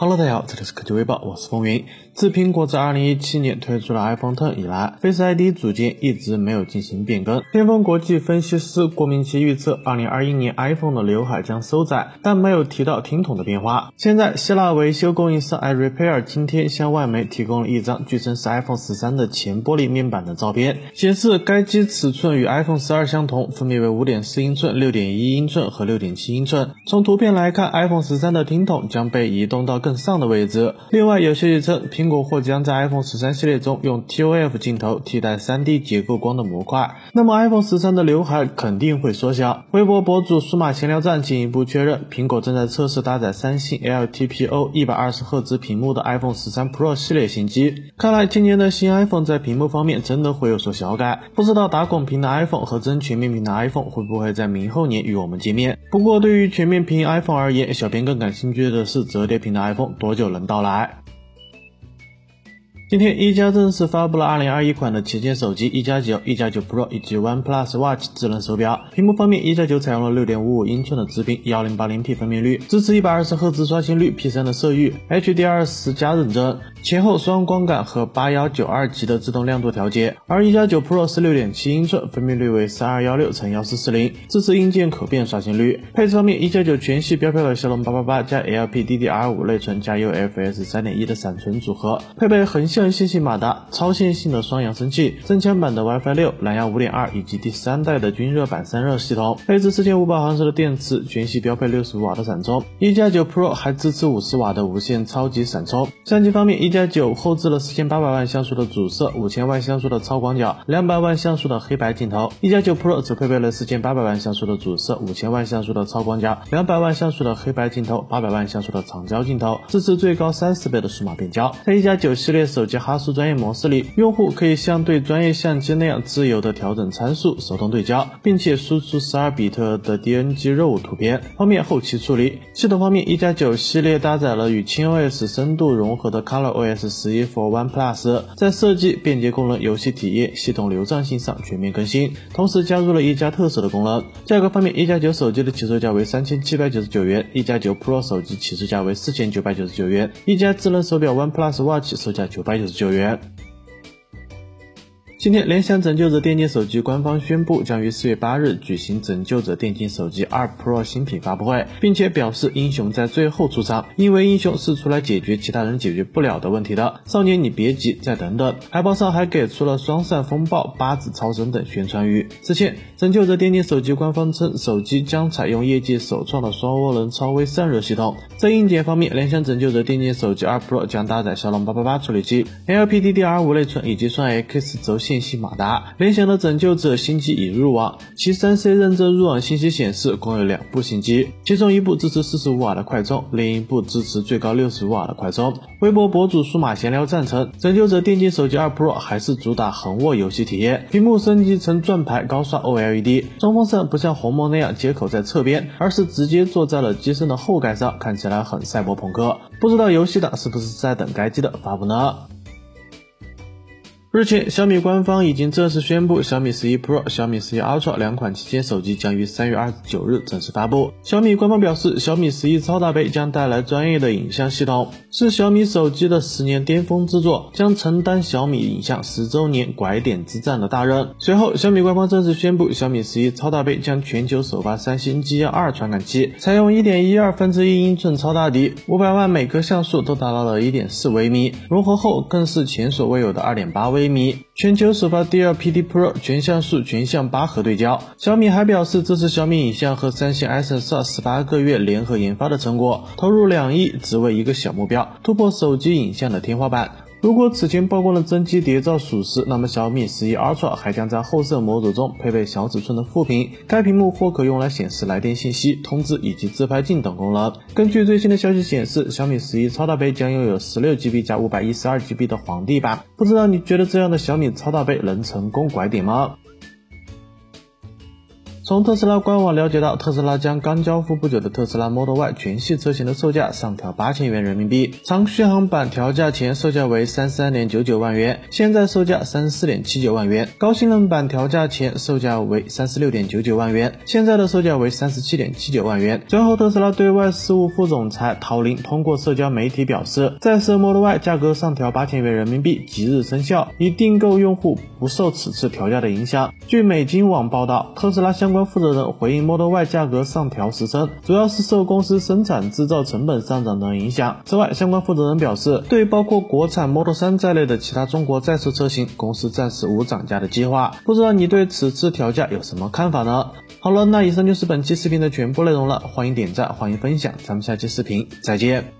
Hello，大家好，这里是科技微报，我是风云。自苹果在2017年推出了 iPhone Ten 以来，Face ID 组件一直没有进行变更。巅峰国际分析师郭明奇预测，2021年 iPhone 的刘海将收窄，但没有提到听筒的变化。现在，希腊维修供应商 iRepair 今天向外媒提供了一张据称是 iPhone 13的前玻璃面板的照片，显示该机尺寸与 iPhone 12相同，分别为5.4英寸、6.1英寸和6.7英寸。从图片来看，iPhone 13的听筒将被移动到更上的位置。另外，有消息称，苹果或将在 iPhone 13系列中用 TOF 镜头替代 3D 结构光的模块。那么，iPhone 13的刘海肯定会缩小。微博博主数码闲聊站进一步确认，苹果正在测试搭载三星 LTPO 一百二十赫兹屏幕的 iPhone 13 Pro 系列新机。看来，今年的新 iPhone 在屏幕方面真的会有所小改。不知道打孔屏的 iPhone 和真全面屏的 iPhone 会不会在明后年与我们见面？不过，对于全面屏 iPhone 而言，小编更感兴趣的是折叠屏的 iPhone 多久能到来？今天，一加正式发布了2021款的旗舰手机一加九、一加九 Pro 以及 OnePlus Watch 智能手表。屏幕方面，一加九采用了6.55英寸的直屏，1080p 分辨率，支持120赫兹刷新率，P3 的色域，HDR10 加认证，前后双光感和8192级的自动亮度调节。而一加九 Pro 是6.7英寸，分辨率为3216乘1440，支持硬件可变刷新率。配置方面，一加九全系标配了骁龙888加 LPDDR5 内存加 UFS 3.1的闪存组合，配备横向。线性马达、超线性的双扬声器、增强版的 WiFi 六、蓝牙五点二以及第三代的均热版散热系统，配置四千五百毫安时的电池，全系标配六十五瓦的闪充。一加九 Pro 还支持五十瓦的无线超级闪充。相机方面，一加一加九后置了四千八百万像素的主摄、五千万像素的超广角、两百万像素的黑白镜头。一加九 Pro 只配备了四千八百万像素的主摄、五千万像素的超广角、两百万像素的黑白镜头、八百万像素的长焦镜头，支持最高三十倍的数码变焦。在一加九系列手机哈苏专业模式里，用户可以像对专业相机那样自由的调整参数、手动对焦，并且输出十二比特的 DNG RAW 图片，方便后期处理。系统方面，一加九系列搭载了与轻 OS 深度融合的 Color OS 十一 for One Plus，在设计、便捷功能、游戏体验、系统流畅性上全面更新，同时加入了一加特色的功能。价格方面，一加九手机的起售价为三千七百九十九元，一加九 Pro 手机起售价为四千九百九十九元，一加智能手表 One Plus Watch 售价九百九十九元。今天，联想拯救者电竞手机官方宣布，将于四月八日举行拯救者电竞手机二 Pro 新品发布会，并且表示英雄在最后出场，因为英雄是出来解决其他人解决不了的问题的。少年，你别急，再等等。海报上还给出了双扇风暴、八指超神等宣传语。此前，拯救者电竞手机官方称，手机将采用业界首创的双涡轮超微散热系统。在硬件方面，联想拯救者电竞手机二 Pro 将搭载骁龙八八八处理器，LPDDR5 内存以及双 X 轴线。信息马达，联想的拯救者新机已入网，其三 C 认证入网信息显示，共有两部新机，其中一部支持四十五瓦的快充，另一部支持最高六十五瓦的快充。微博博主数码闲聊赞成，拯救者电竞手机二 Pro 还是主打横握游戏体验，屏幕升级成转排高刷 OLED，装风扇不像鸿蒙那样接口在侧边，而是直接坐在了机身的后盖上，看起来很赛博朋克。不知道游戏党是不是在等该机的发布呢？日前，小米官方已经正式宣布，小米十一 Pro、小米十一 Ultra 两款旗舰手机将于三月二十九日正式发布。小米官方表示，小米十一超大杯将带来专业的影像系统，是小米手机的十年巅峰之作，将承担小米影像十周年拐点之战的大任。随后，小米官方正式宣布，小米十一超大杯将全球首发三星 G 幺二传感器，采用一点一二分之一英寸超大底，五百万每颗像素都达到了一点四微米，融合后更是前所未有的二点八微。微米，全球首发 DLPD Pro 全像素全向八核对焦。小米还表示，这是小米影像和三星 S22 十八个月联合研发的成果，投入两亿只为一个小目标，突破手机影像的天花板。如果此前曝光的真机谍照属实，那么小米十一 Ultra 还将在后摄模组中配备小尺寸的副屏，该屏幕或可用来显示来电信息、通知以及自拍镜等功能。根据最新的消息显示，小米十一超大杯将拥有十六 GB 加五百一十二 GB 的皇帝版。不知道你觉得这样的小米超大杯能成功拐点吗？从特斯拉官网了解到，特斯拉将刚交付不久的特斯拉 Model Y 全系车型的售价上调八千元人民币，长续航版调价前售价为三十三点九九万元，现在售价三十四点七九万元；高性能版调价前售价为三十六点九九万元，现在的售价为三十七点七九万元。随后，特斯拉对外事务副总裁陶林通过社交媒体表示，在设 Model Y 价格上调八千元人民币，即日生效，已订购用户不受此次调价的影响。据美金网报道，特斯拉相关负责人回应 Model Y 价格上调时称，主要是受公司生产制造成本上涨等影响。此外，相关负责人表示，对包括国产 Model 3在内的其他中国在售车型，公司暂时无涨价的计划。不知道你对此次调价有什么看法呢？好了，那以上就是本期视频的全部内容了，欢迎点赞，欢迎分享，咱们下期视频再见。